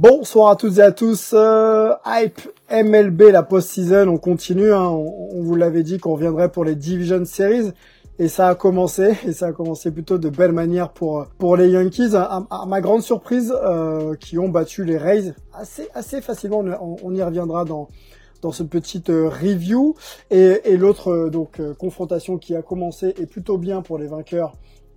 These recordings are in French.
Bonsoir à toutes et à tous. Euh, hype MLB, la post-season, on continue. Hein. on, on vous l'avait dit qu'on reviendrait pour les Division Series. Et ça a commencé, et ça a commencé plutôt de belle manière pour pour les Yankees. À, à ma grande surprise, euh, qui ont battu les Rays assez assez facilement. On, on y reviendra dans dans ce petit euh, review. Et, et l'autre euh, donc euh, confrontation qui a commencé est plutôt bien pour les vainqueurs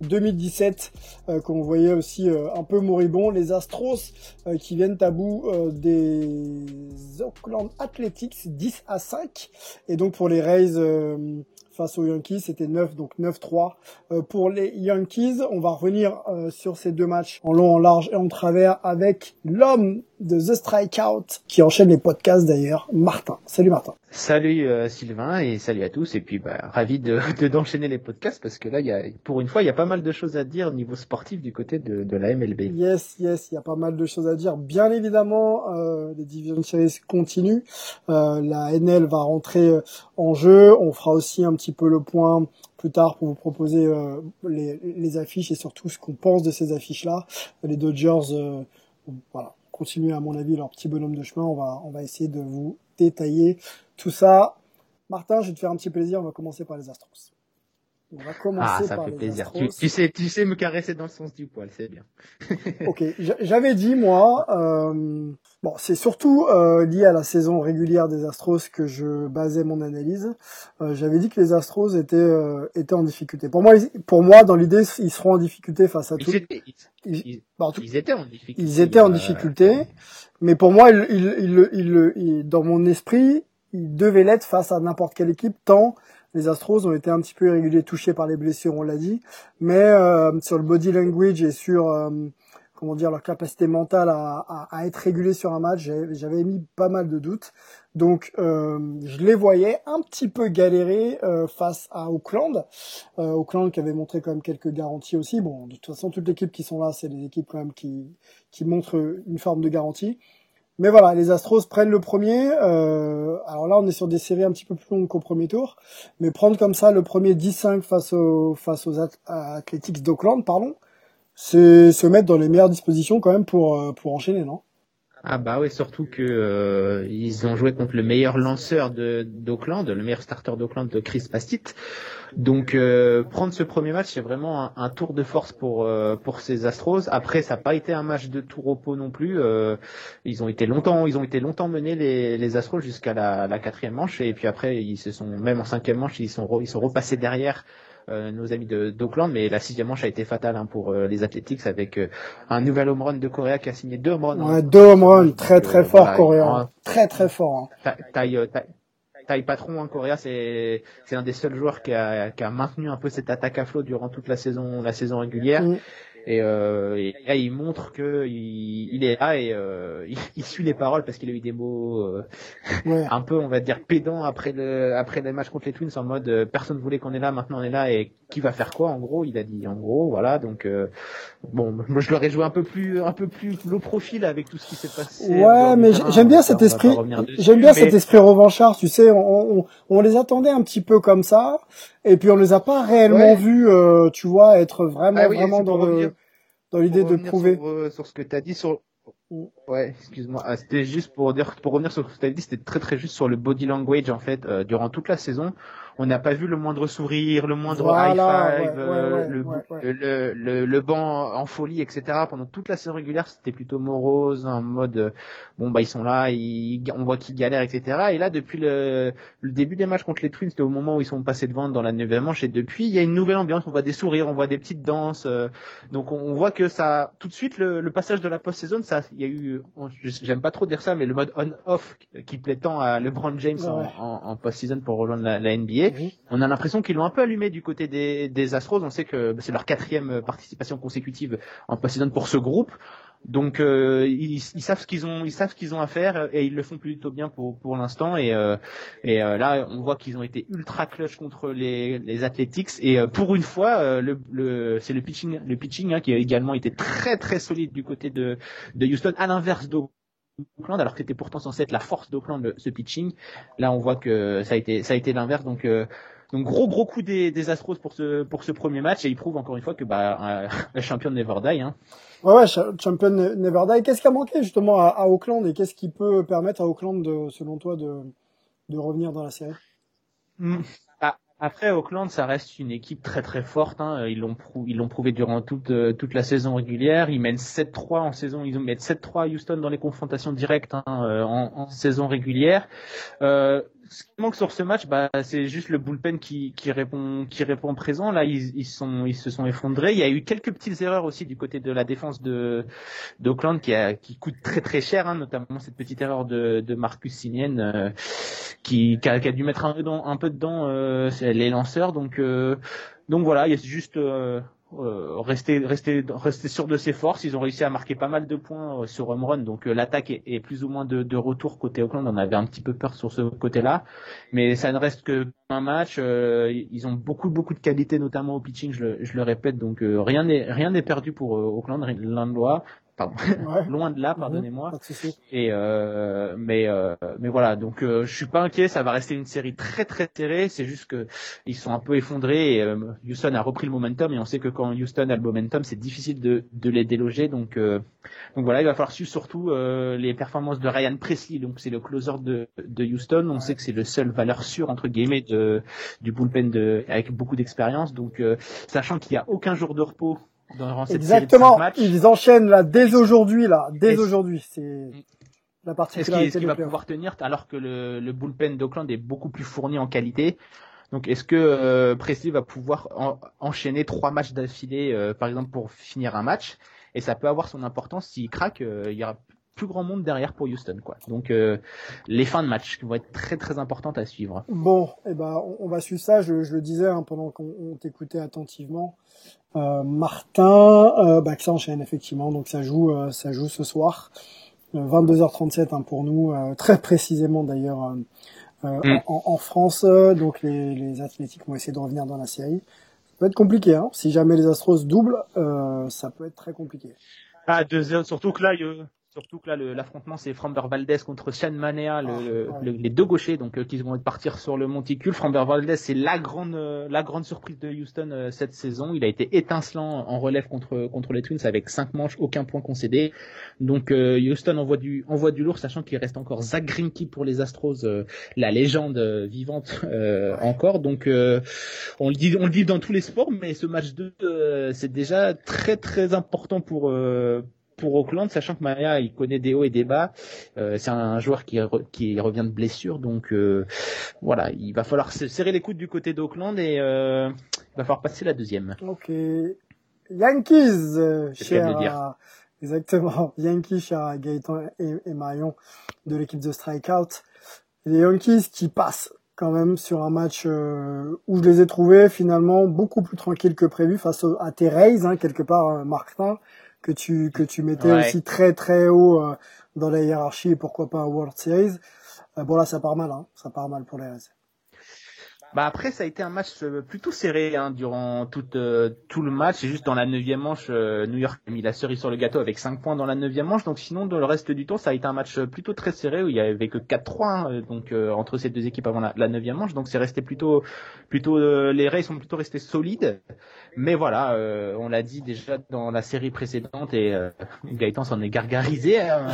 2017 euh, qu'on voyait aussi euh, un peu moribond les Astros euh, qui viennent à bout euh, des Oakland Athletics 10 à 5 et donc pour les Rays euh, face aux Yankees c'était 9 donc 9-3 euh, pour les Yankees on va revenir sur ces deux matchs en long en large et en travers avec l'homme de The Strikeout qui enchaîne les podcasts d'ailleurs Martin salut Martin Salut euh, Sylvain et salut à tous et puis bah, ravi de de- d'enchaîner les podcasts parce que là il y a pour une fois il y a pas mal de choses à dire au niveau sportif du côté de, de la MLB. Yes, yes, il y a pas mal de choses à dire. Bien évidemment, euh, les Division Series continuent. Euh, la NL va rentrer euh, en jeu. On fera aussi un petit peu le point plus tard pour vous proposer euh, les, les affiches et surtout ce qu'on pense de ces affiches-là. Les Dodgers, euh, voilà, continuent à mon avis leur petit bonhomme de chemin. On va, on va essayer de vous détailler tout ça. Martin, je vais te faire un petit plaisir. On va commencer par les Astros. On va commencer Ah ça par fait les plaisir. Astros. Tu, tu sais tu sais me caresser dans le sens du poil c'est bien. Ok, j'a- j'avais dit moi, euh, bon, c'est surtout euh, lié à la saison régulière des Astros que je basais mon analyse. Euh, j'avais dit que les Astros étaient euh, étaient en difficulté. Pour moi, ils- pour moi, dans l'idée, ils seront en difficulté face à tout. Ils étaient, ils, Ils, ils- bah, en tout- ils étaient en difficulté. ils étaient en euh, difficulté, mais pour moi, ils, ils, ils, ils- ils- dans mon esprit, ils devaient l'être face à n'importe quelle équipe, tant les Astros ont été un petit peu irréguliers, touchés par les blessures, on l'a dit, mais euh, sur le body language et sur euh, comment dire leur capacité mentale à, à, à être régulé sur un match, j'avais émis pas mal de doutes. Donc euh, je les voyais un petit peu galérer euh, face à Auckland. Euh, Auckland qui avait montré quand même quelques garanties aussi. Bon, de toute façon, toutes les équipes qui sont là, c'est des équipes quand même qui, qui montrent une forme de garantie. Mais voilà, les Astros prennent le premier. Euh, alors là, on est sur des séries un petit peu plus longues qu'au premier tour. Mais prendre comme ça le premier 10-5 face aux, face aux At- Athletics d'Auckland, pardon, c'est se mettre dans les meilleures dispositions quand même pour, euh, pour enchaîner, non? Ah bah oui, surtout que euh, ils ont joué contre le meilleur lanceur de d'Auckland, le meilleur starter d'Auckland, de Chris Pastit. Donc euh, prendre ce premier match, c'est vraiment un, tour de force pour euh, pour ces Astros. Après, ça n'a pas été un match de tout repos non plus. Euh, ils ont été longtemps, ils ont été longtemps menés les, les Astros jusqu'à la, la quatrième manche et puis après ils se sont même en cinquième manche ils sont ils sont repassés derrière. Euh, nos amis de d'Auckland, mais la sixième manche a été fatale hein, pour euh, les Athletics avec euh, un nouvel home run de Correa qui a signé deux home runs. hein. Ouais, deux home runs, très très fort voilà, coréen, un- très très fort. hein. Ta- taille, taille, taille patron, hein, Correa, c'est c'est un des seuls joueurs qui a, qui a maintenu un peu cette attaque à flot durant toute la saison la saison régulière. Mm. Et, euh, et là, il montre que il, il est là et euh, il, il suit les paroles parce qu'il a eu des mots euh, Ouais. un peu, on va dire, pédants après le après le match contre les Twins en mode euh, personne voulait qu'on est là, maintenant on est là et qui va faire quoi en gros Il a dit en gros, voilà. Donc euh, bon, moi je l'aurais joué un peu plus un peu plus low profil avec tout ce qui s'est passé. Ouais, mais j'aime bien cet esprit. J'aime bien mais- cet esprit revanchard. Tu sais, on, on, on les attendait un petit peu comme ça, et puis on les a pas réellement Ouais. vus, euh, tu vois, être vraiment Ah oui, vraiment dans le revenir- dans l'idée de prouver. Sur, euh, sur ce que tu as dit sur, Ouais, excuse-moi. Ah, c'était juste pour dire, pour revenir sur ce que tu as dit, c'était très très juste sur le body language en fait. Euh, durant toute la saison, on n'a pas vu le moindre sourire, le moindre high five, euh, le, le, le, le, banc en folie, etc. Pendant toute la saison régulière, c'était plutôt morose, en mode euh, bon bah ils sont là, ils, on voit qu'ils galèrent, etc. Et là, depuis le, le début des matchs contre les Twins, c'était au moment où ils sont passés devant dans la neuvième manche, et depuis, il y a une nouvelle ambiance. On voit des sourires, on voit des petites danses. Euh, donc on, voit que ça, tout de suite, le, passage de la post-saison, ça, il y a eu, j'aime pas trop dire ça, mais le mode on-off qui plaît tant à LeBron James en, en, post-season pour rejoindre la, la NBA. On a l'impression qu'ils l'ont un peu allumé du côté des, des Astros. On sait que c'est leur quatrième participation consécutive en post pour ce groupe. Donc euh, ils, savent ce qu'ils ont, ils savent ce qu'ils ont à faire et ils le font plutôt bien pour pour l'instant. Et euh, et euh, là, on voit qu'ils ont été ultra clutch contre les les Athletics et pour une fois, le, le c'est le pitching le pitching hein, qui a également été très très solide du côté de de Houston, à l'inverse d'Oakland alors que c'était pourtant censé être la force d'Oakland ce pitching. Là, on voit que ça a été ça a été l'inverse. Donc donc gros gros coup des, des Astros pour ce pour ce premier match et il prouve encore une fois que bah le champion de Never Die. Hein. Ouais ouais champion Never Die. Qu'est-ce qui a manqué justement à, à Auckland? Et qu'est-ce qui peut permettre à Auckland de, selon toi de de revenir dans la série? Hmm. Après Auckland, ça reste une équipe très très forte. Hein. Ils l'ont l'ont prouvé durant toute euh, toute la saison régulière. Ils mènent 7-3 en saison. Ils mettent 7-3 à Houston dans les confrontations directes hein, euh, en, en, saison régulière. Euh, ce qui manque sur ce match, bah, c'est juste le bullpen qui, qui répond, qui répond présent. Là, ils, ils, sont, ils se sont effondrés. Il y a eu quelques petites erreurs aussi du côté de la défense de d'Oakland qui, a, qui coûte très très cher, hein, notamment cette petite erreur de, de Marcus Sinien euh, qui, qui a, qui, a, dû mettre un, un peu dedans euh, les lanceurs. Donc, euh, donc voilà, il y a juste euh, euh, rester, rester, rester sûr de ses forces. Ils ont réussi à marquer pas mal de points euh, sur home donc euh, l'attaque est, plus ou moins de, retour côté Oakland. On avait un petit peu peur sur ce côté-là, mais ça ne reste que un match. ils ont beaucoup beaucoup de qualité, notamment au pitching. Je le, je le répète, donc rien n'est rien n'est perdu pour Oakland. L'Indois pardon, loin de là, pardonnez-moi. Et euh, mais euh, mais voilà, donc euh, je suis pas inquiet, ça va rester une série très très serrée. C'est juste que ils sont un peu effondrés. Et, euh, Houston a repris le momentum et on sait que quand Houston a le momentum, c'est difficile de de les déloger. Donc euh, donc voilà, il va falloir suivre surtout les performances de Ryan Presley. Donc c'est le closer de de Houston. On sait que c'est le seul valeur sûre entre guillemets de du bullpen de avec beaucoup d'expérience. Donc sachant qu'il y a aucun jour de repos Exactement. Ils enchaînent là dès aujourd'hui là, dès aujourd'hui. C'est la particularité. Est-ce qu'il va pouvoir tenir alors que le, le bullpen d'Oakland est beaucoup plus fourni en qualité? Donc est-ce que euh, Presley va pouvoir enchaîner trois matchs d'affilée, euh, par exemple pour finir un match? Et ça peut avoir son importance s'il craque. Euh, il y aura plus grand monde derrière pour Houston quoi. Donc euh, les fins de match vont être très très importantes à suivre. Bon, et eh ben on, va suivre ça. Je, je le disais hein, pendant qu'on t'écoutait attentivement. Euh, Martin, euh, bah, que ça enchaîne effectivement. Donc ça joue, euh, ça joue ce soir, 22h37 hein, pour nous, très précisément d'ailleurs mm. en, en, France. Donc les, les Athlétiques vont essayer de revenir dans la série. Ça peut être compliqué. Hein. Si jamais les Astros doublent, ça peut être très compliqué. Ah, deux, surtout que là, Surtout que là, l'affrontement, c'est Framber Valdez contre Sean Manea, le, ah, les deux gauchers, donc euh, qui vont partir sur le monticule. Framber Valdez, c'est la grande, euh, la grande surprise de Houston euh, cette saison. Il a été étincelant en relève contre contre les Twins avec cinq manches, aucun point concédé. Donc Houston envoie du envoie du lourd, sachant qu'il reste encore Zach Greinke pour les Astros, la légende vivante encore. Donc on le dit, on le dit dans tous les sports, mais ce match 2, c'est déjà très très important pour pour Auckland, sachant que Maria il connaît des hauts et des bas. Euh, c'est un joueur qui, qui revient de blessure, donc euh, voilà, il va falloir serrer les coudes du côté d'Auckland et euh, il va falloir passer la deuxième. Ok, Yankees, cher, exactement, Yankees, cher Gaëtan et, et Marion de l'équipe de Strikeout. Les Yankees qui passent quand même sur un match où je les ai trouvés finalement beaucoup plus tranquilles que prévu face à tes Rays, hein, quelque part, Martin que tu que tu mettais aussi très très haut euh, dans la hiérarchie et pourquoi pas World Series. Euh, bon là ça part mal, hein. ça part mal pour les Rays. Bah après ça a été un match euh, plutôt serré hein, durant tout euh, tout le match. C'est juste dans la neuvième manche, euh, New York a mis la cerise sur le gâteau avec 5 points dans la neuvième manche. Donc sinon dans le reste du temps ça a été un match plutôt très serré où il y avait que 4-3 hein, donc entre ces deux équipes avant la neuvième manche. Donc c'est resté plutôt plutôt les Rays sont plutôt restés solides. Mais voilà, on l'a dit déjà dans la série précédente et Gaëtan s'en est gargarisé. Hein,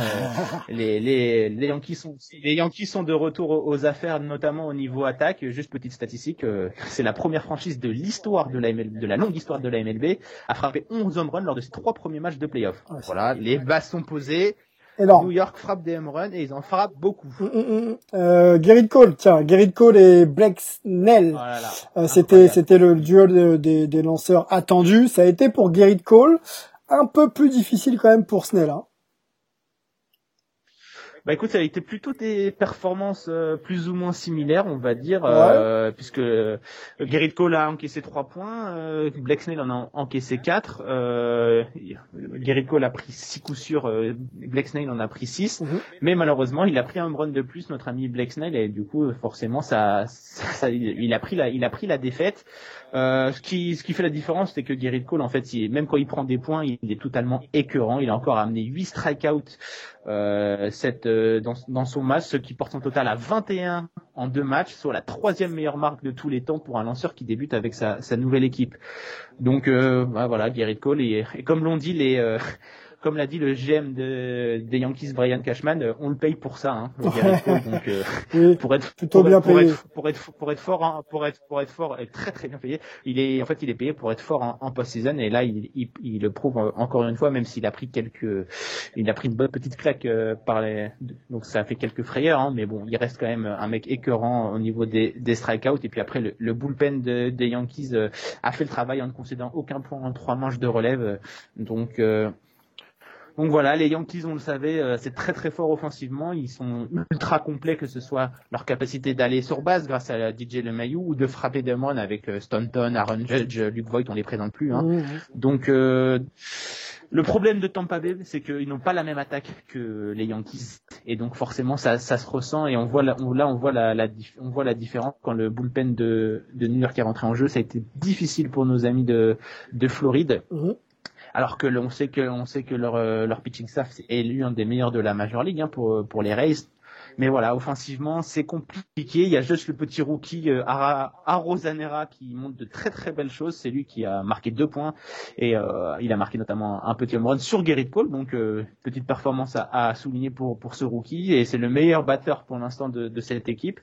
les, les les Yankees sont les Yankees sont de retour aux affaires notamment au niveau attaque. Juste petite statistique c'est la première franchise de l'histoire de la de la longue histoire de la MLB à frapper 11 home runs lors de ses trois premiers matchs de playoff. voilà, les bases sont posées. New York frappe des home runs et ils en frappent beaucoup. Mm, mm, mm. Euh, Gerrit Cole, tiens, Gerrit Cole et Blake Snell. Oh euh, c'était c'était le duel des, des lanceurs attendus. Ça a été pour Gerrit Cole, un peu plus difficile quand même pour Snell. Hein. Bah écoute, ça a été plutôt des performances euh, plus ou moins similaires, on va dire, euh, puisque euh, Gerrit Cole a encaissé 3 points, euh, Black Snell en a encaissé 4, euh, Gerrit Cole a pris 6 coups sûrs, euh, Black Snell en a pris 6, mhm. mais malheureusement il a pris un run de plus, notre ami Black Snell, et du coup forcément ça, ça, il a pris la, il a pris la défaite. Euh, ce qui ce qui fait la différence, c'est que Gerrit Cole, en fait, il, même quand il prend des points, il est totalement écœurant. Il a encore amené 8 strikeouts euh, cette, euh, dans, dans son match, ce qui porte son total à 21 en deux matchs, soit la troisième meilleure marque de tous les temps pour un lanceur qui débute avec sa, sa nouvelle équipe. Donc euh, bah, voilà, Gerrit Cole, et, et comme l'ont dit les euh, comme l'a dit le GM de, des Yankees, Brian Cashman, euh, on le paye pour ça. Hein, donc, euh, pour être plutôt bien payé, pour être pour être fort, hein, pour être pour être fort, et très très bien payé. Il est en fait il est payé pour être fort en, en post-season et là il, il, il, le prouve encore une fois, même s'il a pris quelques, il a pris une bonne petite claque euh, par les, donc ça a fait quelques frayeurs, hein, mais bon, il reste quand même un mec écœurant au niveau des, des strikeouts et puis après le, le bullpen de, des Yankees a fait le travail en ne concédant aucun point en trois manches de relève, donc donc voilà, les Yankees, on le savait, euh, c'est très très fort offensivement. Ils sont ultra complets, que ce soit leur capacité d'aller sur base grâce à DJ LeMahieu ou de frapper des runs avec euh, Stanton, Aaron Judge, Luke Voigt, on les présente plus. Hein. Donc euh, le problème de Tampa Bay, c'est qu'ils n'ont pas la même attaque que les Yankees, et donc forcément ça, ça se ressent et on voit là, on, là on voit la, la, on voit la différence quand le bullpen de, de New York est rentré en jeu. Ça a été difficile pour nos amis de, de Floride. Mhm alors que on sait que on sait que leur euh, leur pitching staff est élu un des meilleurs de la Major League hein, pour pour les Rays. Mais voilà, offensivement, c'est compliqué. Il y a juste le petit rookie euh, Arozanera qui montre de très très belles choses. C'est lui qui a marqué deux points et euh, il a marqué notamment un petit home run sur Gerrit Cole. Donc euh, petite performance à, à, souligner pour pour ce rookie et c'est le meilleur batteur pour l'instant de, de cette équipe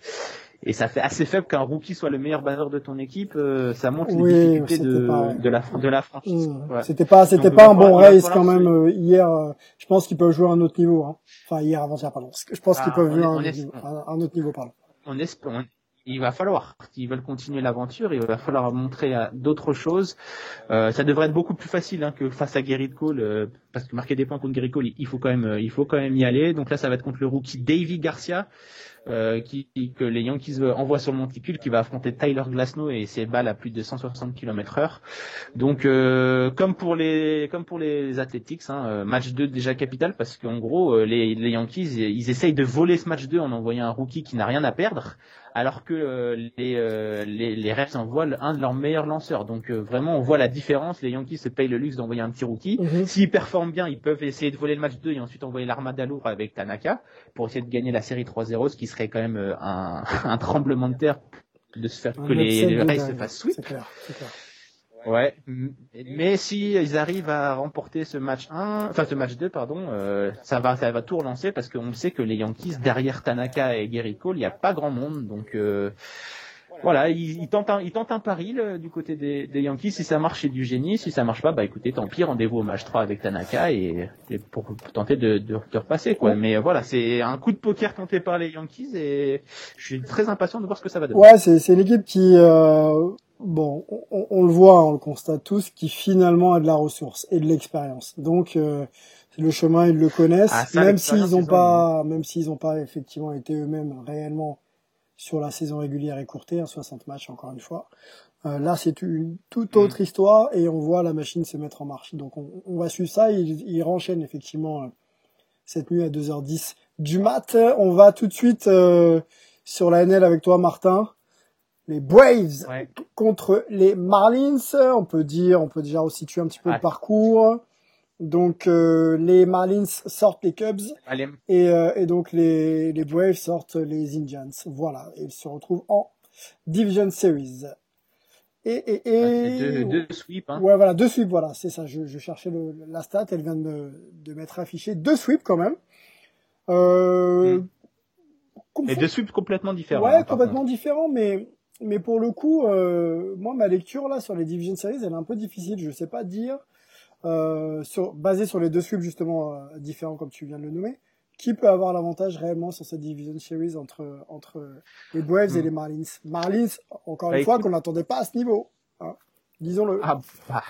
et ça fait assez faible qu'un rookie soit le meilleur batteur de ton équipe. Euh, ça montre les difficultés de, de, la de la franchise. Mmh. C'était pas c'était pas un bon race quand même euh, hier. Euh, je pense qu'ils peuvent jouer à un autre niveau. Hein. Enfin hier avant-hier pardon. Je pense qu'ils ah, peuvent jouer à un, un, autre niveau pardon. On espère. il va falloir, s'ils veulent continuer l'aventure, il va falloir montrer d'autres choses. Euh, ça devrait être beaucoup plus facile hein, que face à Gerrit Cole, parce que marquer des points contre Gerrit Cole, il faut quand même, il faut quand même y aller. Donc là, ça va être contre le rookie Davy Garcia, euh, qui, que les Yankees envoient sur le monticule, qui va affronter Tyler Glasnow et ses balles à plus de 160 km heure. Donc, euh, comme pour les comme pour les Athletics, hein, euh, match 2 déjà capital parce qu'en gros, les, les Yankees, ils essayent de voler ce match 2 en envoyant un rookie qui n'a rien à perdre alors que euh, les, euh, les, les Reds envoient un de leurs meilleurs lanceurs. Donc euh, vraiment, on voit la différence. Les Yankees se payent le luxe d'envoyer un petit rookie. Mhm. S'ils performent bien, ils peuvent essayer de voler le match 2 et ensuite envoyer l'armada lourd avec Tanaka pour essayer de gagner la série 3-0, ce qui serait quand même un, un tremblement de terre de se faire que les, les se fassent sweep. Clair, clair. Ouais, mais si ils arrivent à remporter ce match 1, enfin ce match 2 pardon, euh, ça va ça va tout relancer parce qu'on sait que les Yankees derrière Tanaka et Gary Cole, il n'y a pas grand monde donc euh, voilà, ils, ils, tentent un, ils tentent un pari du côté des, des, Yankees. Si ça marche, c'est du génie. Si ça marche pas, bah écoutez, tant pis, rendez-vous au match 3 avec Tanaka et, pour, tenter de, de, de, repasser quoi. Mais euh, voilà, c'est un coup de poker tenté par les Yankees et je suis très impatient de voir ce que ça va donner. Ouais, c'est c'est l'équipe qui euh, bon, on, on, le voit, on le constate tous, qui finalement a de la ressource et de l'expérience. Donc euh, le chemin, ils le connaissent, ah, même s'ils n'ont pas, même s'ils n'ont pas effectivement été eux-mêmes réellement sur la saison régulière écourtée, hein, 60 matchs encore une fois. Euh, là, c'est une toute mm. autre histoire et on voit la machine se mettre en marche. Donc on, on va suivre ça. Il, il renchaîne effectivement euh, cette nuit à 2h10 du mat. On va tout de suite euh, sur la NL avec toi, Martin. Les Braves contre les Marlins. On peut dire, on peut déjà resituer un petit peu le parcours. Donc euh, les Marlins sortent les Cubs et, euh, et, donc les, les Braves sortent les Indians. Voilà, ils se retrouvent en Division Series. Et, et, et... Deux, deux, sweeps. Hein. Ouais, voilà, deux sweeps, voilà, c'est ça. Je, je cherchais le, la stat, elle vient de, de m'être affichée. Deux sweeps quand même. Euh... Hmm. Et deux sweeps complètement différents. Ouais, hein, complètement différents, mais mais pour le coup, euh, moi ma lecture là sur les Division Series, elle est un peu difficile. Je sais pas dire euh, sur, basé sur les deux sweeps justement euh, différents comme tu viens de le nommer, qui peut avoir l'avantage réellement sur cette Division Series entre entre les Braves et hmm. les Marlins. Marlins, encore une bah, fois, qu'on n'attendait pas à ce niveau, hein, disons-le. Ah, bah,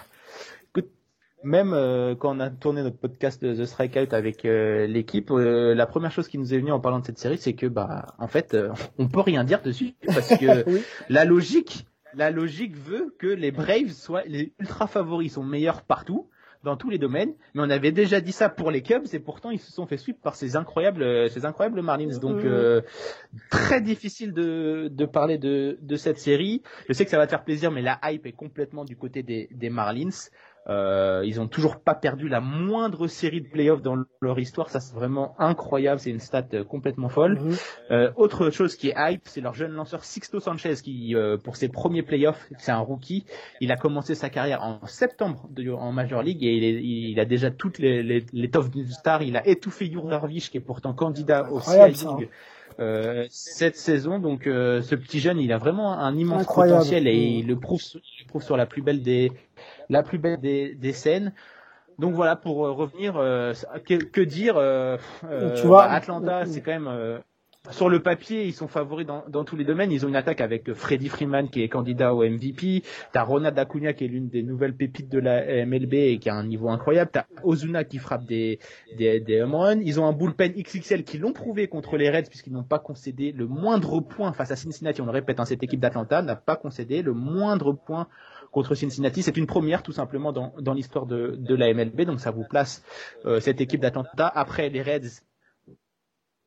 même euh, quand on a tourné notre podcast The Strikeout avec euh, l'équipe, euh, la première chose qui nous est venue en parlant de cette série, c'est que bah en fait, on peut rien dire dessus parce que la logique, la logique veut que les Braves soient les ultra favoris, sont meilleurs partout dans tous les domaines, mais on avait déjà dit ça pour les Cubs et pourtant ils se sont fait suivre par ces incroyables, ces incroyables Marlins. Donc euh, très difficile de, de parler de, de cette série. Je sais que ça va te faire plaisir, mais la hype est complètement du côté des, des Marlins. Euh, ils ont toujours pas perdu la moindre série de playoffs dans leur histoire. Ça, c'est vraiment incroyable. C'est une stat euh, complètement folle. Mhm. Euh, autre chose qui est hype, c'est leur jeune lanceur Sixto Sanchez qui, euh, pour ses premiers playoffs, c'est un rookie. Il a commencé sa carrière en septembre de, en Major League et il, est, il, a déjà toutes les, les, les top stars. Il a étouffé Jurarvic qui est pourtant candidat au CI League. Euh, cette saison. Donc euh, ce petit jeune, il a vraiment un immense potentiel et il le prouve, il le prouve sur la plus belle des la plus belle des, des scènes. Donc voilà, pour euh, revenir, euh, que, que, dire euh, tu vois, bah, Atlanta, c'est quand même sur le papier, ils sont favoris dans, dans, tous les domaines. Ils ont une attaque avec Freddy Freeman qui est candidat au MVP. T'as Ronald Acuna qui est l'une des nouvelles pépites de la MLB et qui a un niveau incroyable. T'as Ozuna qui frappe des, des, des home runs. Ils ont un bullpen XXL qui l'ont prouvé contre les Reds puisqu'ils n'ont pas concédé le moindre point face à Cincinnati. On le répète, hein, cette équipe d'Atlanta n'a pas concédé le moindre point contre Cincinnati. C'est une première tout simplement dans, l'histoire de, la MLB, donc ça vous place euh, cette équipe d'Atlanta. Après les Reds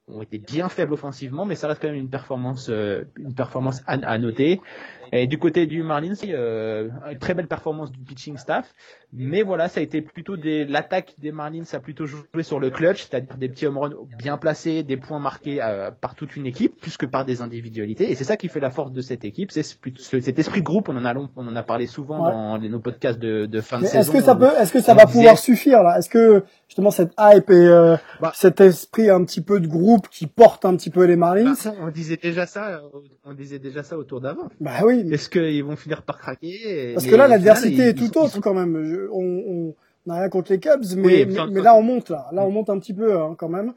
ont été bien faibles offensivement, mais ça reste quand même une performance, euh, une performance à, noter. Et du côté du Marlins, euh, une très belle performance du pitching staff. Mais voilà, ça a été plutôt des, l'attaque des Marlins a plutôt joué sur le clutch, c'est-à-dire des petits home runs bien placés, des points marqués euh, par toute une équipe, plus que par des individualités. Et c'est ça qui fait la force de cette équipe, c'est cet esprit de groupe. On en a, on en a parlé souvent dans nos podcasts de, de fin de saison. Est-ce que ça peut, est-ce que ça va pouvoir suffire là? Est-ce que justement cette hype et euh, bah, cet esprit un petit peu de groupe qui porte un petit peu les Marlins? Bah, On disait déjà ça, on disait déjà ça autour d'avant. Bah oui, est-ce qu'ils vont finir par craquer Parce que là, l'adversité est tout autre quand même. on, n'a rien contre les Cubs, mais, mais, là on monte là, là on monte un petit peu hein, quand même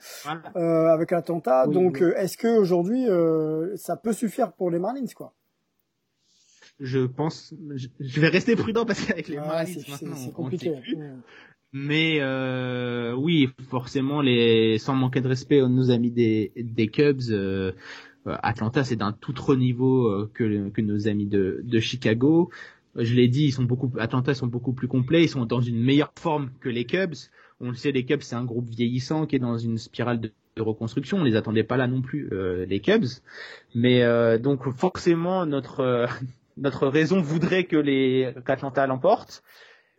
euh, avec l'attentat. Donc euh, est-ce que aujourd'hui euh, ça peut suffire pour les Marlins quoi? Je pense, je, vais rester prudent parce qu'avec les Marlins c'est compliqué. Mais euh, oui, forcément, les sans manquer de respect à nos amis des, des Cubs, Atlanta c'est d'un tout autre niveau euh, que, que nos amis de, de Chicago. Je l'ai dit, ils sont beaucoup, Atlanta sont beaucoup plus complets, ils sont dans une meilleure forme que les Cubs. On le sait, les Cubs c'est un groupe vieillissant qui est dans une spirale de, reconstruction. On les attendait pas là non plus, euh, les Cubs. Mais donc forcément notre notre raison voudrait que les qu'Atlanta l'emporte.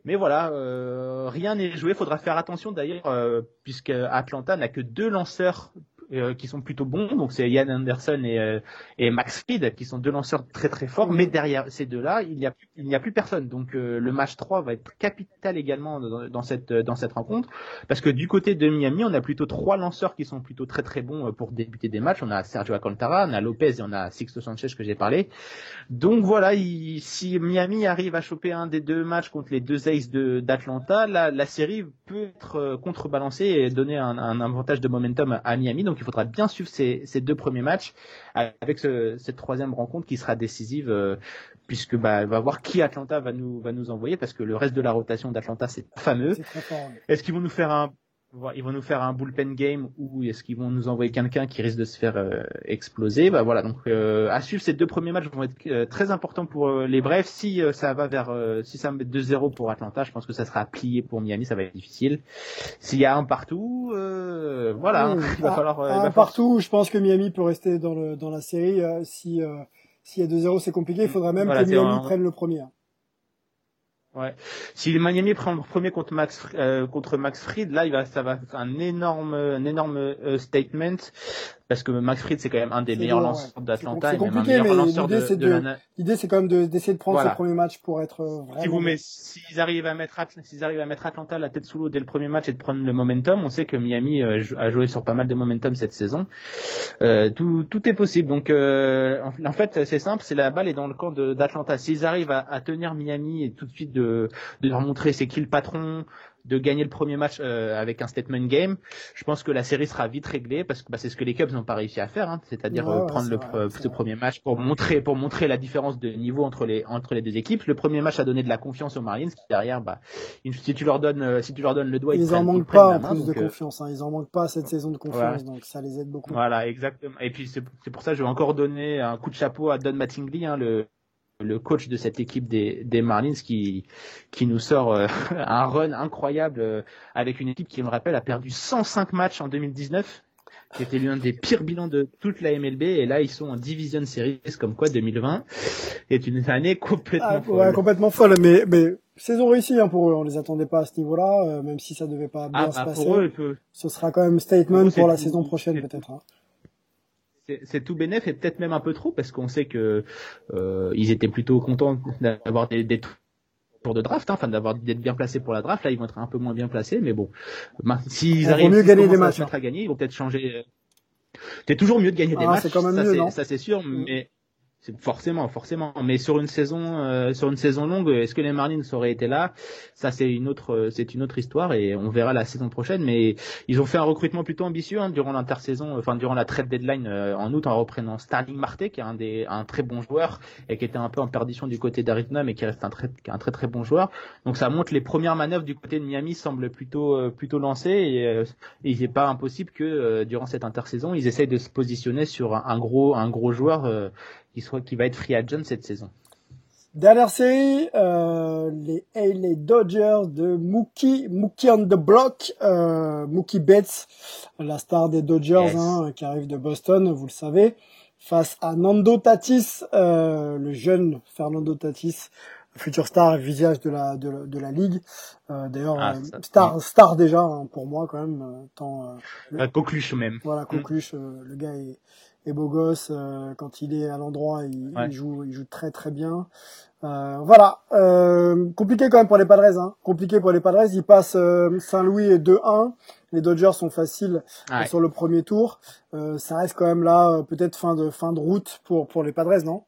Mais voilà, euh, rien n'est joué. Faudra faire attention d'ailleurs, euh, puisque Atlanta n'a que deux lanceurs euh, qui sont plutôt bons. Donc c'est Ian Anderson et, euh, et Max Fried qui sont deux lanceurs très très forts. Mais derrière ces deux-là, il n'y a plus, personne. Donc euh, le match 3 va être capital également dans, cette dans cette rencontre parce que du côté de Miami, on a plutôt trois lanceurs qui sont plutôt très très bons pour débuter des matchs. On a Sergio Alcantara, on a Lopez et on a Sixto Sanchez que j'ai parlé. Donc voilà, si Miami arrive à choper un des deux matchs contre les deux aces de d'Atlanta, la, la série peut être contrebalancée et donner un, avantage de momentum à Miami. Donc il faudra bien suivre ces, ces deux premiers matchs avec ce, cette troisième rencontre qui sera décisive euh, puisque bah va voir qui Atlanta va nous va nous envoyer parce que le reste de la rotation d'Atlanta c'est fameux. Est-ce qu'ils vont nous faire un ils vont nous faire un bullpen game ou est-ce qu'ils vont nous envoyer quelqu'un qui risque de se faire euh, exploser Bah voilà, donc euh, à suivre ces deux premiers matchs vont être euh, très importants pour les Brefs. Si ça va vers, si ça met 2-0 pour Atlanta, je pense que ça sera plié pour Miami, ça va être difficile. S'il y a un partout, voilà, il va falloir un partout. Je pense que Miami peut rester dans le dans la série si S'il y a 2-0, c'est compliqué. Il faudra même que Miami prenne le premier. Ouais. Si Miami prend le premier contre Max euh, contre Max Fried, là il va ça va être un énorme un énorme euh, statement parce que Max Fried c'est quand même un des meilleurs lanceurs d'Atlanta c'est compliqué mais l'idée c'est de, l'idée c'est quand même d'essayer de, prendre ce premier match pour être euh, vraiment si vous met s'ils arrivent à mettre s'ils arrivent à mettre Atlanta la tête sous l'eau dès le premier match et de prendre le momentum, on sait que Miami euh, a joué sur pas mal de momentum cette saison. Euh, tout tout est possible. Donc en fait c'est simple, c'est la balle est dans le camp d'Atlanta. S'ils arrivent à, à tenir Miami et tout de suite de de leur montrer c'est qui le patron, de gagner le premier match euh, avec un statement game, je pense que la série sera vite réglée parce que bah, c'est ce que les Cubs n'ont pas réussi à faire, hein, c'est-à-dire euh, prendre le, ce premier match pour montrer pour montrer la différence de niveau entre les entre les deux équipes. Le premier match a donné de la confiance aux Marlins qui derrière, bah, si tu leur donnes euh, si tu leur donnes le doigt, ils, ils en manquent pas en plus de confiance, hein, ils en manquent pas cette saison de confiance, donc ça les aide beaucoup. Voilà, exactement. Et puis c'est pour ça que je vais encore donner un coup de chapeau à Don Mattingly, hein, le le coach de cette équipe des, des Marlins qui, qui nous sort euh, un run incroyable euh, avec une équipe qui, me rappelle, a perdu 105 matchs en 2019 qui était l'un des pires bilans de toute la MLB et là ils sont en Division Series comme quoi 2020 est une année complètement ah, folle. Ouais, complètement folle mais mais saison réussie hein, pour eux on les attendait pas à ce niveau-là euh, même si ça devait pas bien ah, se bah, passer. Eux, Ce sera quand même statement pour, la saison prochaine peut-être. Hein c'est tout bénéf et peut-être même un peu trop parce qu'on sait que euh, ils étaient plutôt contents d'avoir des, des tours de draft, hein, enfin d'avoir d'être bien placés pour la draft. Là, ils vont être un peu moins bien placés, mais bon, s'ils arrivent mieux gagner des matchs, hein. à gagner, ils vont peut-être changer. C'est toujours mieux de gagner des ah, matchs, ça c'est sûr, mm. mais forcément, forcément. Mais sur une saison, euh, sur une saison longue, est-ce que les Marlins auraient été là? Ça, c'est une autre, c'est une autre histoire et on verra la saison prochaine. Mais ils ont fait un recrutement plutôt ambitieux hein, durant l'intersaison, enfin durant la trade deadline euh, en août en reprenant Starling Marte, qui est un des, un très bon joueur et qui était un peu en perdition du côté d'Arizona, mais qui reste un très, un très très bon joueur. Donc ça montre les premières manœuvres du côté de Miami semblent plutôt, euh, plutôt lancées et, il n'est pas impossible que durant cette intersaison, ils essayent de se positionner sur un, gros, un gros joueur qui soit qui va être free agent cette saison. Dernière série, euh, les LA Dodgers de Mookie, Mookie on the block, euh, Mookie Betts, la star des Dodgers hein, qui arrive de Boston, vous le savez, face à Nando Tatis, euh, le jeune Fernando Tatis, futur star visage de la de, la, ligue. Euh, D'ailleurs, ah, euh, star star déjà hein, pour moi quand même. Euh, tant, la coqueluche même. Voilà, mm. coqueluche. le gars est et beau gosse. Euh, quand il est à l'endroit, il, joue, il joue très très bien. Euh, voilà, euh, compliqué quand même pour les Padres. Hein. Compliqué pour les Padres. Ils passent Saint-Louis et 2-1. Les Dodgers sont faciles sur le premier tour. ça reste quand même là, peut-être fin de fin de route pour pour les Padres, non?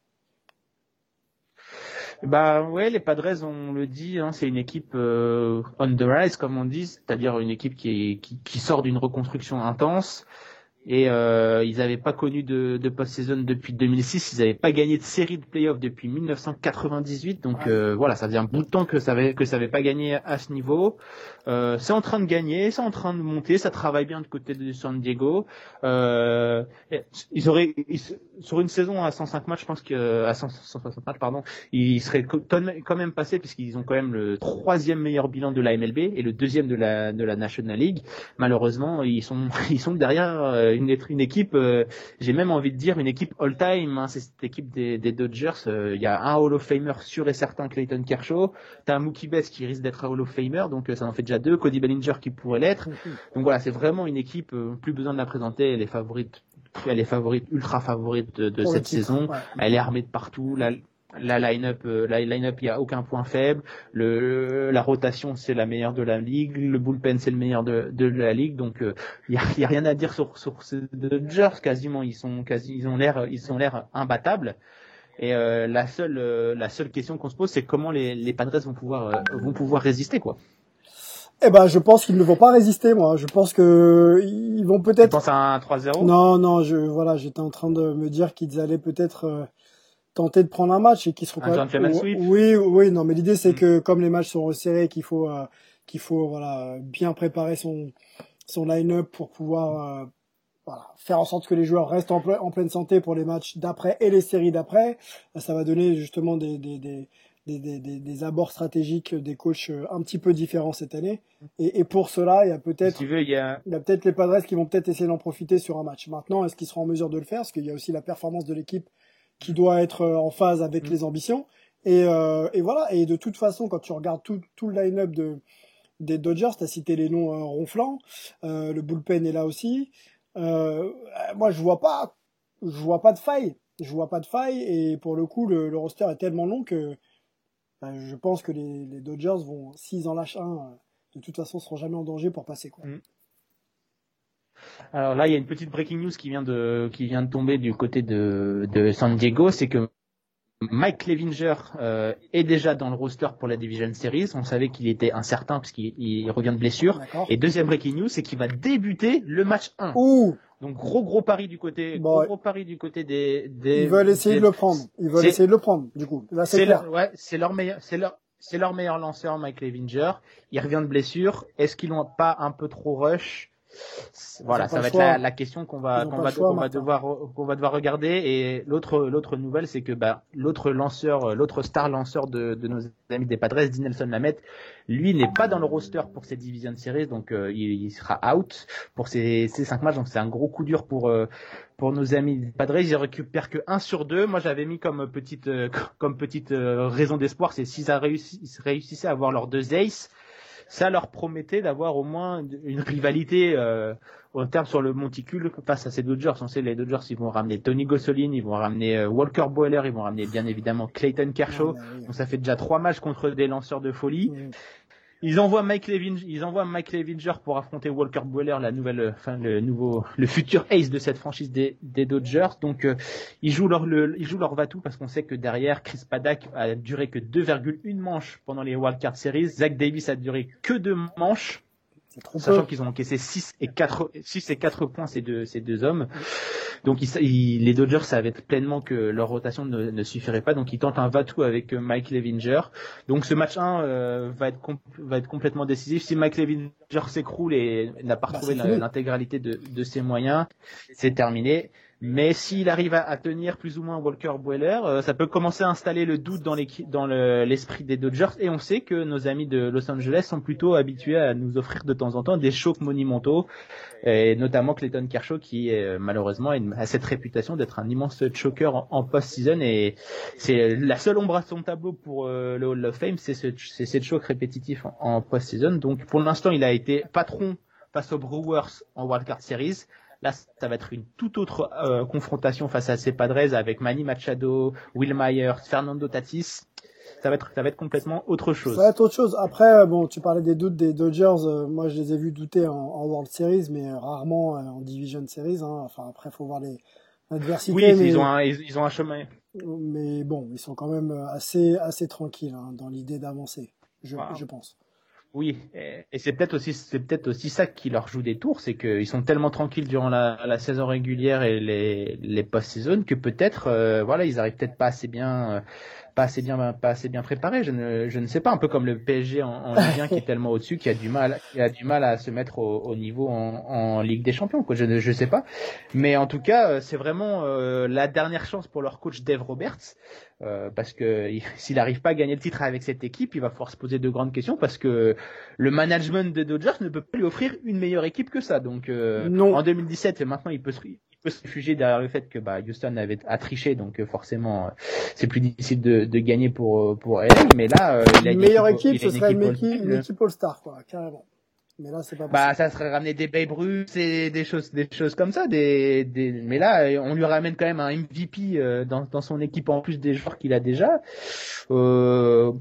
Bah ouais, les Padres, on le dit, hein, c'est une équipe on the rise comme on dit, c'est-à-dire une équipe qui, est, qui, qui sort d'une reconstruction intense et euh, ils n'avaient pas connu de, de post-saison depuis 2006, ils n'avaient pas gagné de série de playoffs depuis 1998, donc euh, voilà, ça faisait un bout de temps que ça avait que ça avait pas gagné à ce niveau. Euh, c'est en train de gagner, c'est en train de monter, ça travaille bien du côté de San Diego. Ils auraient sur une saison à 105 matchs, je pense que à 160 matchs, pardon, ils seraient quand même passés puisqu'ils ont quand même le troisième meilleur bilan de la MLB et le deuxième de la de la National League. Malheureusement, ils sont ils sont derrière une, une équipe, euh, j'ai même envie de dire une équipe all-time. Hein, c'est cette équipe des, des Dodgers. Euh, il y a un Hall of Famer sûr et certain, Clayton Kershaw. T'as un Mookie Betts qui risque d'être un Hall of Famer, donc euh, ça en fait déjà deux. Cody Bellinger qui pourrait l'être. Donc voilà, c'est vraiment une équipe. plus besoin de la présenter. Elle est favorite. Elle est favorite, ultra favorite de, cette saison. Elle est armée de partout. La, la line-up, euh, la line-up, il y a aucun point faible. Le, la rotation, c'est la meilleure de la ligue. Le bullpen, c'est le meilleur de, de la ligue. Donc, euh, il y, a, y, a, rien à dire sur, sur ces Dodgers. Quasiment, ils sont quasi, ils ont l'air, ils ont l'air imbattables. Et euh, la seule, la seule question qu'on se pose, c'est comment les, les Padres vont pouvoir, vont pouvoir résister, quoi. Eh ben, je pense qu'ils ne vont pas résister, moi. Je pense que ils vont peut-être. Tu penses à un 3-0 Non, non. Je voilà, j'étais en train de me dire qu'ils allaient peut-être tenter de prendre un match et qui seront pas oui oui non mais l'idée c'est mm. que comme les matchs sont resserrés qu'il faut euh, qu'il faut voilà bien préparer son son line-up pour pouvoir euh, voilà, faire en sorte que les joueurs restent en, en pleine santé pour les matchs d'après et les séries d'après ça va donner justement des des, des des, des, des, abords stratégiques des coachs euh, un petit peu différents cette année. Et, et pour cela, il y a peut-être il y a... il y a peut-être les Padres qui vont peut-être essayer d'en profiter sur un match. Maintenant, est-ce qu'ils seront en mesure de le faire? Parce qu'il y a aussi la performance de l'équipe qui doit être en phase avec mm. les ambitions. Et, et, voilà. Et de toute façon, quand tu regardes tout, tout le line-up de, des Dodgers, tu as cité les noms ronflants, le bullpen est là aussi. moi, je vois pas, je vois pas de faille. Je vois pas de faille. Et pour le coup, le, le roster est tellement long que ben, je pense que les, les Dodgers vont, s'ils en lâchent un, de toute façon, seront jamais en danger pour passer. Quoi. Mm. Alors là, il y a une petite breaking news qui vient de qui vient de tomber du côté de, de San Diego, c'est que Mike Clevinger euh, est déjà dans le roster pour la Division Series. On savait qu'il était incertain puisqu'il revient de blessure. Et deuxième breaking news, c'est qu'il va débuter le match 1. Ouh. Donc gros gros pari du côté gros, gros pari du côté des, des Ils veulent essayer de le prendre. Ils veulent essayer de le prendre. Du coup, là c'est clair. ouais, c'est leur meilleur c'est leur c'est leur meilleur lanceur Mike Clevinger. Il revient de blessure. Est-ce qu'ils l'ont pas un peu trop rush? Voilà, ça va être la, la, question qu'on va qu'on va, qu'on va devoir qu'on va devoir regarder. Et l'autre l'autre nouvelle, c'est que bah l'autre lanceur, l'autre star lanceur de, de nos amis des Padres, Dinelson Lamet, lui n'est pas dans le roster pour ces division series, donc euh, il, il, sera out pour ces, ces cinq matchs. Donc c'est un gros coup dur pour euh, pour nos amis des Padres. Ils récupèrent que 1 sur 2. Moi j'avais mis comme petite euh, comme petite raison d'espoir, c'est s'ils réussissaient à avoir leurs deux aces ça leur promettait d'avoir au moins une rivalité euh, au terme sur le monticule face à ces Dodgers. On sait les Dodgers, ils vont ramener Tony Gosselin, ils vont ramener euh, Walker Boiler, ils vont ramener bien évidemment Clayton Kershaw. Ah, Donc ça fait déjà trois matchs contre des lanceurs de folie. Ils envoient Mike Levinger, ils envoient Mike Levinger pour affronter Walker Buehler, la nouvelle, enfin le nouveau, le futur ace de cette franchise des, des Dodgers. Donc euh, ils jouent leur, le, ils jouent leur va-tout parce qu'on sait que derrière Chris Paddock a duré que 2,1 manches pendant les Wildcard Series. Zach Davis a duré que deux manches. Sachant qu'ils ont encaissé 6 et 4, 6 et 4 points ces deux, ces deux hommes. Donc ils, les Dodgers savaient pleinement que leur rotation ne, ne suffirait pas, donc ils tentent un va-tout avec euh, Mike Levinger. Donc ce match 1 euh, va, être va être complètement décisif. Si Mike Levinger s'écroule et n'a pas bah, retrouvé l'intégralité de, de ses moyens, c'est terminé. Mais s'il arrive à, tenir plus ou moins Walker Boiler, euh, ça peut commencer à installer le doute dans l'esprit des Dodgers. Et on sait que nos amis de Los Angeles sont plutôt habitués à nous offrir de temps en temps des chocs monumentaux, et notamment Clayton Kershaw qui euh, malheureusement a cette réputation d'être un immense choker en, post-season. Et c'est la seule ombre à son tableau pour euh, le Hall of Fame, c'est ce, cette choc répétitif en, en post-season. Donc pour l'instant, il a été patron face aux Brewers en Wildcard Series. Là, ça va être une toute autre euh, confrontation face à ces Padres avec Manny Machado, Will Myers, Fernando Tatis. Ça va être, ça va être complètement autre chose. Ça va être autre chose. Après, euh, bon, tu parlais des doutes des Dodgers. Euh, moi, je les ai vus douter en, World Series, mais rarement en Division Series. Hein. Enfin, après, faut voir les adversités. Oui, ils ont un, ils, ont un chemin. Mais bon, ils sont quand même assez, assez tranquilles hein, dans l'idée d'avancer. Je, je pense. Oui, et c'est peut-être aussi c'est peut-être aussi ça qui leur joue des tours, c'est qu'ils sont tellement tranquilles durant la, saison régulière et les, les post-saison que peut-être euh, voilà ils arrivent peut-être pas assez bien euh, pas assez bien pas assez bien préparés. Je ne je ne sais pas un peu comme le PSG en, en Ligue 1 qui est tellement au-dessus qui a du mal qui a du mal à se mettre au, au niveau en, en, Ligue des Champions quoi. Je ne je sais pas, mais en tout cas euh, c'est vraiment la dernière chance pour leur coach Dave Roberts euh, parce que s'il n'arrive pas à gagner le titre avec cette équipe, il va falloir se poser de grandes questions parce que le management des Dodgers ne peut pas lui offrir une meilleure équipe que ça. Donc euh, en 2017, maintenant il peut se peut se réfugier derrière le fait que bah, Houston avait a triché, donc euh, forcément c'est plus difficile de, de, gagner pour pour LA. Mais là, il a une meilleure équipe, ce serait une équipe, une équipe All-Star, quoi, carrément. Mais là, c'est pas Bah, ça serait ramener des Babe Ruth et des choses, des choses comme ça. Des, des... Mais là, on lui ramène quand même un MVP euh, dans, dans son équipe en plus des joueurs qu'il a déjà. Euh,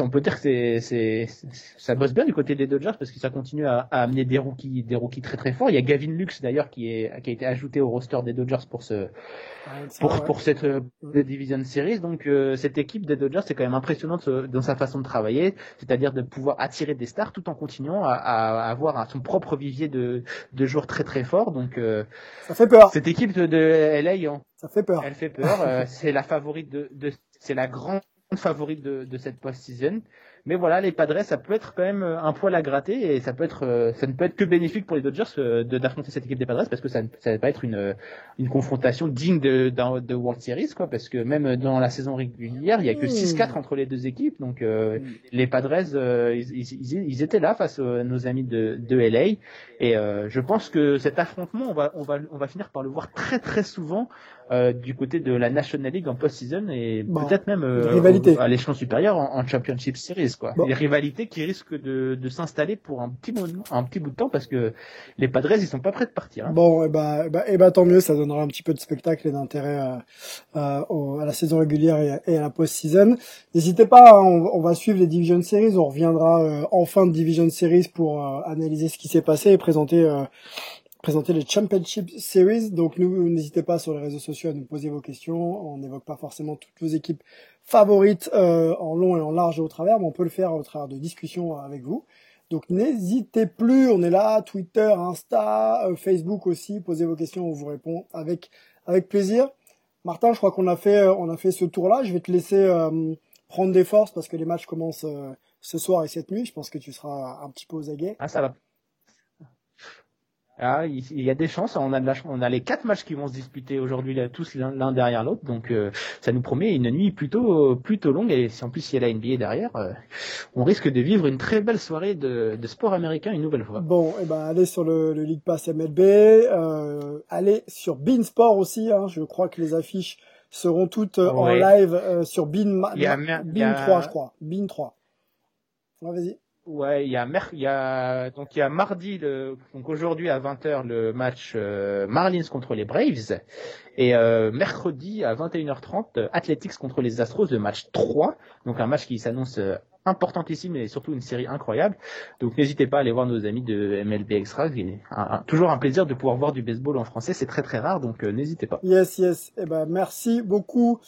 on peut dire que c'est, c'est, ça bosse bien du côté des Dodgers parce que ça continue à, à, amener des rookies, des rookies très très forts. Il y a Gavin Lux d'ailleurs qui est, qui a été ajouté au roster des Dodgers pour ce, pour, pour cette euh, division series. Donc euh, cette équipe des Dodgers c'est quand même impressionnante dans sa façon de travailler, c'est-à-dire de pouvoir attirer des stars tout en continuant à, à avoir son propre vivier de, de joueurs très très forts. Donc euh, ça fait peur. Cette équipe de, de LA, hein, ça fait peur. Elle fait peur. c'est la favorite de, de c'est la grande favorite de, de cette post-season. Mais voilà, les Padres, ça peut être quand même euh, un poil à gratter et ça peut être, euh, ça ne peut être que bénéfique pour les Dodgers euh, de d'affronter cette équipe des Padres parce que ça, ça va pas être une, une confrontation digne de, de, World Series, quoi. Parce que même dans la saison régulière, il y a que 6-4 entre les deux équipes. Donc les Padres, ils, ils, ils, étaient là face à nos amis de, de LA. Et je pense que cet affrontement, on va, on va, on va finir par le voir très très souvent euh, du côté de la National League en post-season et Bon, peut-être même euh, à l'échelon supérieur en, en Championship Series quoi. Bon. Des rivalités qui risquent de, de s'installer pour un petit moment, un petit bout de temps parce que les Padres ils sont pas prêts de partir. hein. Bon, et bah, et bah, et bah, tant mieux, ça donnera un petit peu de spectacle et d'intérêt euh, euh, au- à la saison régulière et, et à la post-season. N'hésitez pas, hein, on, on va suivre les Division Series, on reviendra euh, en fin de Division Series pour euh, analyser ce qui s'est passé et présenter euh, présenter les Championship Series. Donc n'hésitez pas sur les réseaux sociaux à nous poser vos questions. On n'évoque pas forcément toutes vos équipes favorites euh, en long et en large et au travers, mais on peut le faire au travers de discussions avec vous. Donc n'hésitez plus, on est là, Twitter, Insta, euh, Facebook aussi, posez vos questions, on vous répond avec avec plaisir. Martin, je crois qu'on a fait euh, on a fait ce tour-là. Je vais te laisser euh, prendre des forces parce que les matchs commencent ce soir et cette nuit. Je pense que tu seras un petit peu aux aguets. Ah, ça va. Ah, il il y a des chances. On a, de la, on a les quatre matchs qui vont se disputer aujourd'hui, tous l'un derrière l'autre. Donc, euh, ça nous promet une nuit plutôt, plutôt longue. Et si en plus il y a la NBA derrière, euh, on risque de vivre une très belle soirée de, de sport américain une nouvelle fois. Bon, et ben allez sur le, le League Pass MLB, euh, allez sur Beansport aussi. Hein, je crois que les affiches seront toutes euh, en live euh, sur Bean, Bean a- 3, je crois. Bean 3. Ouais, vas-y. Ouais, il y a il y a donc il y a mardi donc aujourd'hui à 20h le match euh, Marlins contre les Braves. Et euh, mercredi à 21h30 euh, Athletics contre les Astros le match 3 donc un match qui s'annonce euh, importantissime et surtout une série incroyable. Donc n'hésitez pas à aller voir nos amis de MLB Extra. C'est toujours un plaisir de pouvoir voir du baseball en français. C'est très très rare donc n'hésitez pas. Yes, yes. Eh ben merci beaucoup.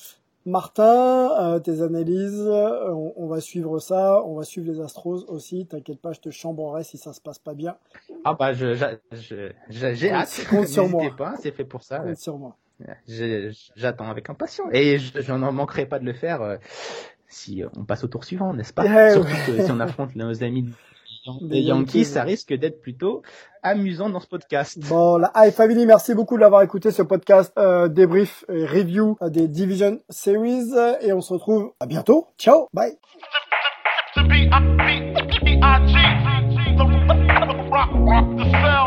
Martin, euh, tes analyses, euh, on, on va suivre ça, on va suivre les Astros aussi. T'inquiète pas, je te chambrerai si ça se passe pas bien. ah bah je j'ai hâte compte sur moi. pas c'est fait pour ça Compte sur moi. J'attends avec impatience. Et je, je n'en manquerai pas de le faire euh, si on passe au tour suivant, n'est-ce pas? Eh Surtout ouais. que si on affronte nos amis Des Yankees. Yankees, ça risque d'être plutôt amusant dans ce podcast. Bon, la High Family, merci beaucoup de l'avoir écouté ce podcast euh, débrief et review euh, des Division Series et on se retrouve à bientôt. Ciao, bye. the cell.